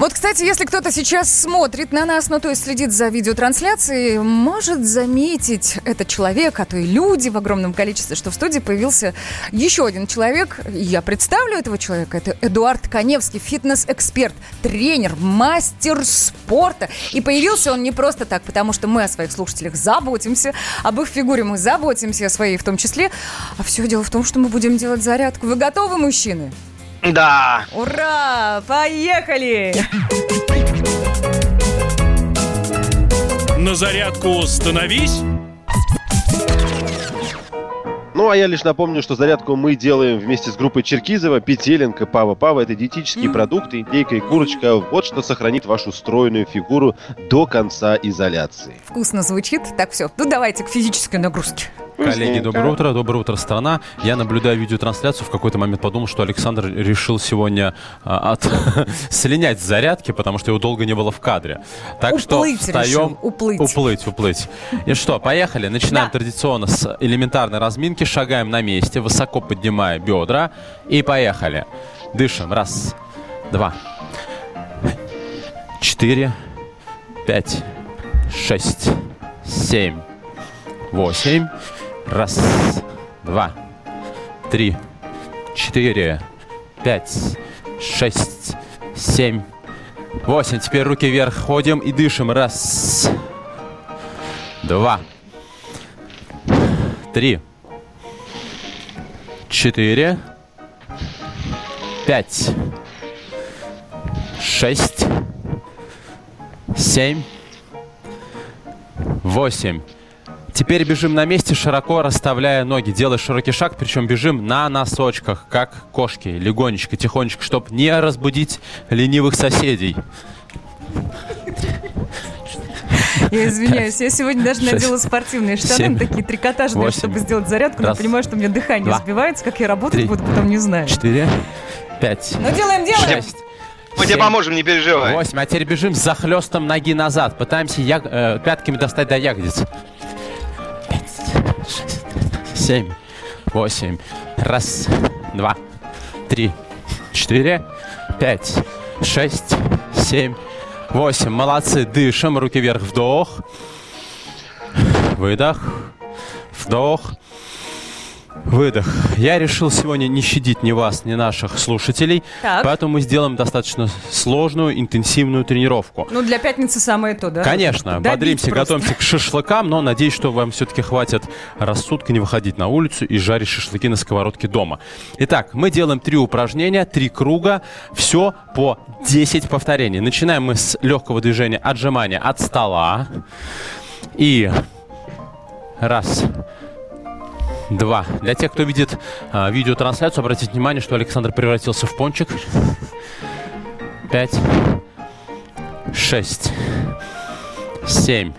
Вот, кстати, если кто-то сейчас смотрит на нас, ну то есть следит за видеотрансляцией, может заметить этот человек, а то и люди в огромном количестве, что в студии появился еще один человек. Я представлю этого человека. Это Эдуард Коневский, фитнес-эксперт, тренер, мастер спорта. И появился он не просто так, потому что мы о своих слушателях заботимся, об их фигуре мы заботимся, о своей в том числе. А все дело в том, что мы будем делать зарядку. Вы готовы, мужчины? Да. Ура! Поехали! На зарядку становись. Ну, а я лишь напомню, что зарядку мы делаем вместе с группой Черкизова, Петеленко, Пава Пава. Это диетические продукты, индейка и курочка. Вот что сохранит вашу стройную фигуру до конца изоляции. Вкусно звучит. Так, все. Ну, давайте к физической нагрузке. Коллеги, доброе утро, доброе утро, страна. Я, наблюдаю видеотрансляцию, в какой-то момент подумал, что Александр решил сегодня а, от... слинять с зарядки, потому что его долго не было в кадре. Так Уплыть что решил, встаем... уплыть. Уплыть, уплыть. И что, поехали. Начинаем Да. традиционно с элементарной разминки, шагаем на месте, высоко поднимая бедра и поехали. Дышим. Раз, два, четыре, пять, шесть, семь, восемь. Раз, два, три, четыре, пять, шесть, семь, восемь. Теперь руки вверх ходим и дышим. Раз, два, три, четыре, пять, шесть, семь, восемь. Теперь бежим на месте, широко расставляя ноги. Делай широкий шаг, причем бежим на носочках, как кошки, легонечко, тихонечко, чтобы не разбудить ленивых соседей. Я извиняюсь, я сегодня даже шесть, надела спортивные штаны, семь, такие трикотажные, восемь. чтобы сделать зарядку, но Раз, понимаю, что у меня дыхание два, сбивается, как я работать три, буду, потом не знаю. Четыре, пять, Ну, делаем, делаем! шесть, Мы тебе семь, поможем, не переживай. Восемь. А теперь бежим с захлестом ноги назад. Пытаемся яг- э, пятками достать до ягодиц. Семь, восемь. Раз, два, три, четыре, пять, шесть, семь, восемь. Молодцы. Дышим. Руки вверх. Вдох. Выдох. Вдох. Выдох. Я решил сегодня не щадить ни вас, ни наших слушателей, Так. поэтому мы сделаем достаточно сложную, интенсивную тренировку. Ну, для пятницы самое то, да? Конечно, Добить бодримся, просто. готовимся к шашлыкам, но надеюсь, что вам все-таки хватит рассудка не выходить на улицу и жарить шашлыки на сковородке дома. Итак, мы делаем три упражнения, три круга, все по 10 повторений. Начинаем мы с легкого движения отжимания от стола. И раз, два. Для тех, кто видит а, видеотрансляцию, обратите внимание, что Александр превратился в пончик. Пять, шесть, семь,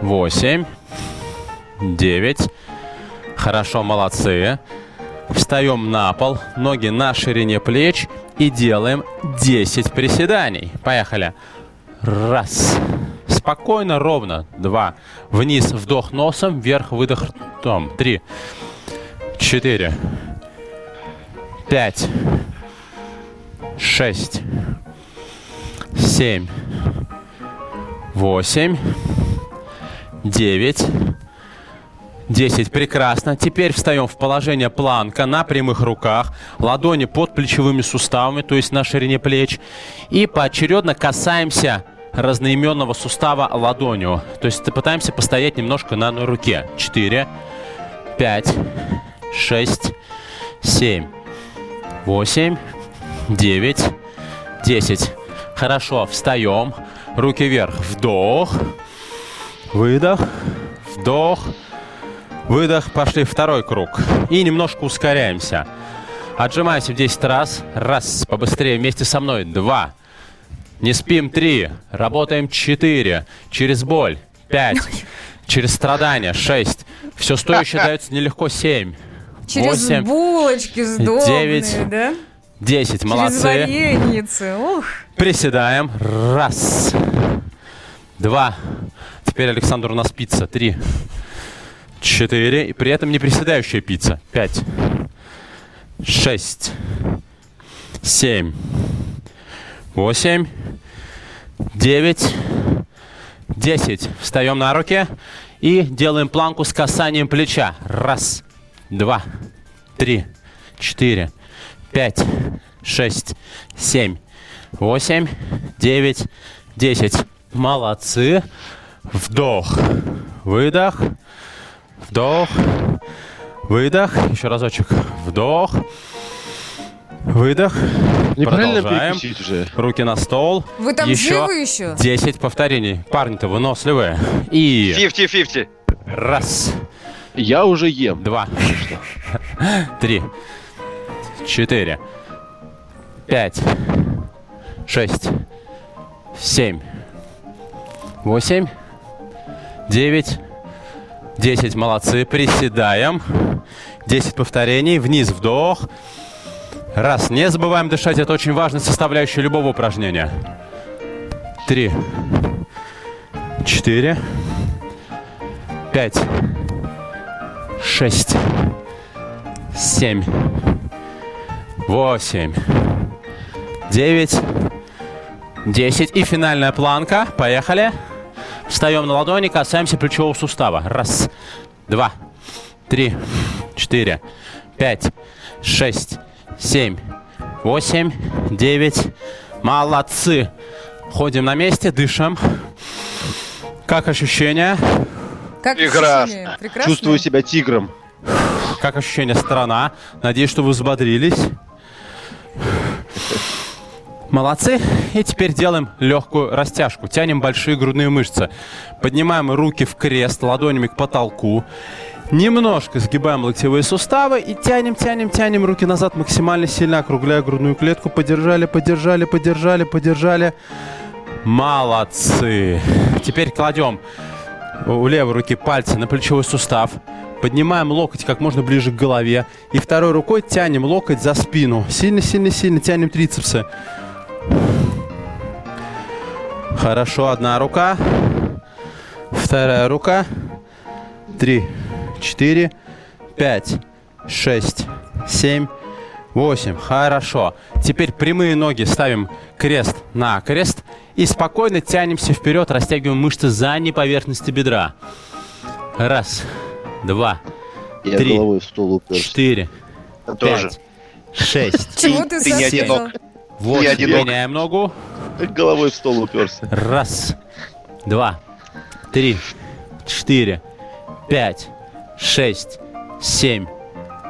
восемь, девять. Хорошо, молодцы. Встаем на пол, ноги на ширине плеч и делаем 10 приседаний. Поехали. Раз. Спокойно, ровно. Два. Вниз вдох носом, вверх выдох ртом. Три. Четыре. Пять. Шесть. Семь. Восемь. Девять. 10. Прекрасно. Теперь встаем в положение планка на прямых руках, ладони под плечевыми суставами, то есть на ширине плеч. И поочередно касаемся разноименного сустава ладонью. То есть пытаемся постоять немножко на одной руке. 4, 5, 6, 7, 8, 9, 10. Хорошо, встаем. Руки вверх. Вдох. Выдох. Вдох. Выдох, пошли второй круг. И немножко ускоряемся. Отжимаемся в 10 раз. Раз, побыстрее вместе со мной. Два. Не спим. Три. Работаем. Четыре. Через боль. Пять. Через страдания. Шесть. Все стоящее дается нелегко. Семь. Через Восемь. булочки сдобные, девять. да? Десять. Через Молодцы. вареницы. Ух. Приседаем. Раз. Два. Теперь Александр у нас пицца. Три. Четыре. И при этом не приседающая пицца. Пять. Шесть. Семь. Восемь, девять, десять. Встаем на руки и делаем планку с касанием плеча. Раз, два, три, четыре, пять, шесть, семь, восемь, девять, десять. Молодцы. Вдох, выдох, вдох, выдох. Еще разочек. Вдох, выдох. Неправильно Продолжаем. уже. Руки на стол. Вы там еще живы еще? 10 повторений. Парни-то выносливые. И 50-50. раз, Я уже ем. два, три, четыре, пять, шесть, семь, восемь, девять, десять. Молодцы. Приседаем. 10 повторений. Вниз вдох. Раз. Не забываем дышать. Это очень важная составляющая любого упражнения. Три. Четыре. Пять. Шесть. Семь. Восемь. Девять. Десять. И финальная планка. Поехали. Встаем на ладони, касаемся плечевого сустава. Раз, два, три, четыре, пять, шесть, семь, восемь, девять. Молодцы. Ходим на месте, дышим. Как ощущения? Как Прекрасно. ощущения? Прекрасно. Чувствую себя тигром. Как ощущение страна? Надеюсь, что вы взбодрились. Молодцы. И теперь делаем легкую растяжку. Тянем большие грудные мышцы. Поднимаем руки в крест, ладонями к потолку. Немножко сгибаем локтевые суставы и тянем, тянем, тянем руки назад максимально сильно, округляя грудную клетку. Подержали, подержали, подержали, подержали. Молодцы. Теперь кладем у левой руки пальцы на плечевой сустав. Поднимаем локоть как можно ближе к голове. И второй рукой тянем локоть за спину. Сильно-сильно-сильно тянем трицепсы. Хорошо, одна рука. Вторая рука. Три, четыре, пять, шесть, семь, восемь. Хорошо. Теперь прямые ноги ставим крест на крест. И спокойно тянемся вперед, растягиваем мышцы задней поверхности бедра. Раз, два, Я Три. головой в стол уперся. четыре, Тоже. пять, шесть, Чего ты, Ты не Саша одинок. восемь. одинок. Меняем ногу. Головой в стол уперся. Раз, два, три, четыре, пять, шесть, семь,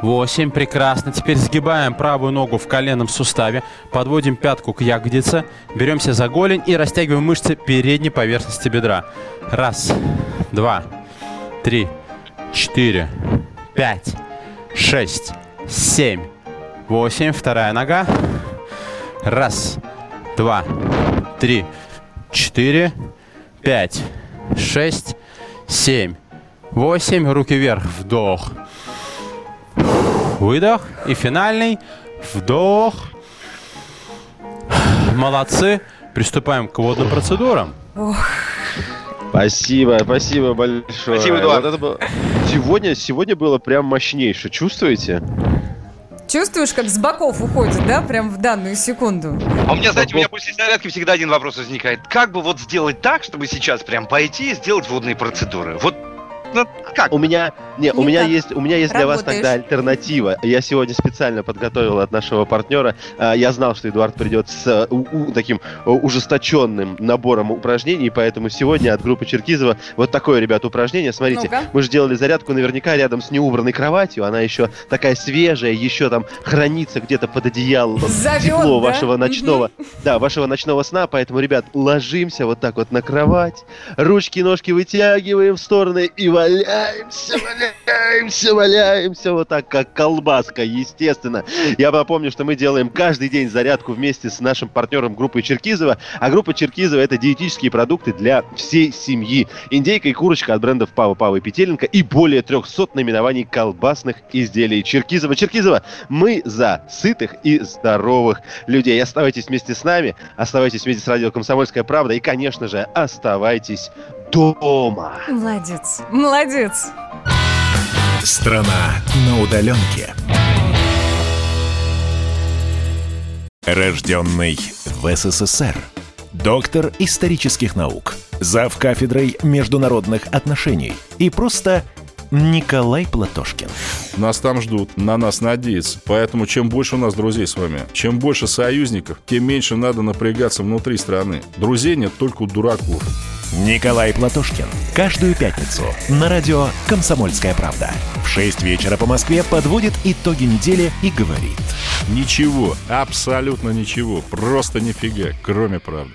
восемь. Прекрасно. Теперь сгибаем правую ногу в коленном суставе, подводим пятку к ягодице, беремся за голень и растягиваем мышцы передней поверхности бедра. Раз, два, три, четыре, пять, шесть, семь, восемь. Вторая нога. Раз, два, три, четыре, пять, шесть, семь, восемь. Руки вверх. Вдох. Выдох. И финальный. Вдох. Молодцы. Приступаем к водным процедурам. Спасибо, спасибо большое. Спасибо, Эдуард. Вот это было- Сегодня, сегодня было прям мощнейше. Чувствуете? Чувствуешь, как с боков уходит, да, прям в данную секунду? А у меня, знаете, у меня после зарядки всегда один вопрос возникает. Как бы вот сделать так, чтобы сейчас прям пойти и сделать водные процедуры? Вот ну, как? У меня, не, у меня Никак. есть, у меня есть для вас Работаешь. тогда альтернатива. Я сегодня специально подготовил от нашего партнера. А, Я знал, что Эдуард придет с э, у- у- таким э, ужесточенным набором упражнений, поэтому сегодня от группы Черкизова вот такое, ребята, упражнение. Смотрите, Ну-ка. мы же делали зарядку наверняка рядом с неубранной кроватью. Она еще такая свежая, еще там хранится где-то под одеялом. Тепло да? вашего ночного, да, вашего ночного сна. Поэтому, ребят, ложимся вот так вот на кровать, ручки, ножки вытягиваем в стороны и валяемся, валяемся, валяемся вот так, как колбаска, естественно. Я напомню, что мы делаем каждый день зарядку вместе с нашим партнером группой Черкизова. А группа Черкизова это диетические продукты для всей семьи. Индейка и курочка от брендов Пава Пава и Петеленко и более 300 наименований колбасных изделий Черкизова. Черкизова, мы за сытых и здоровых людей. Оставайтесь вместе с нами, оставайтесь вместе с радио «Комсомольская правда» и, конечно же, оставайтесь дома. Молодец, молодец. Страна на удаленке. Рожденный в СССР. Доктор исторических наук. Зав кафедрой международных отношений. И просто Николай Платошкин. Нас там ждут, на нас надеются. Поэтому чем больше у нас друзей с вами, чем больше союзников, тем меньше надо напрягаться внутри страны. Друзей нет только у дураков. Николай Платошкин. Каждую пятницу на радио «Комсомольская правда». В 6 вечера по Москве подводит итоги недели и говорит. Ничего, абсолютно ничего, просто нифига, кроме правды.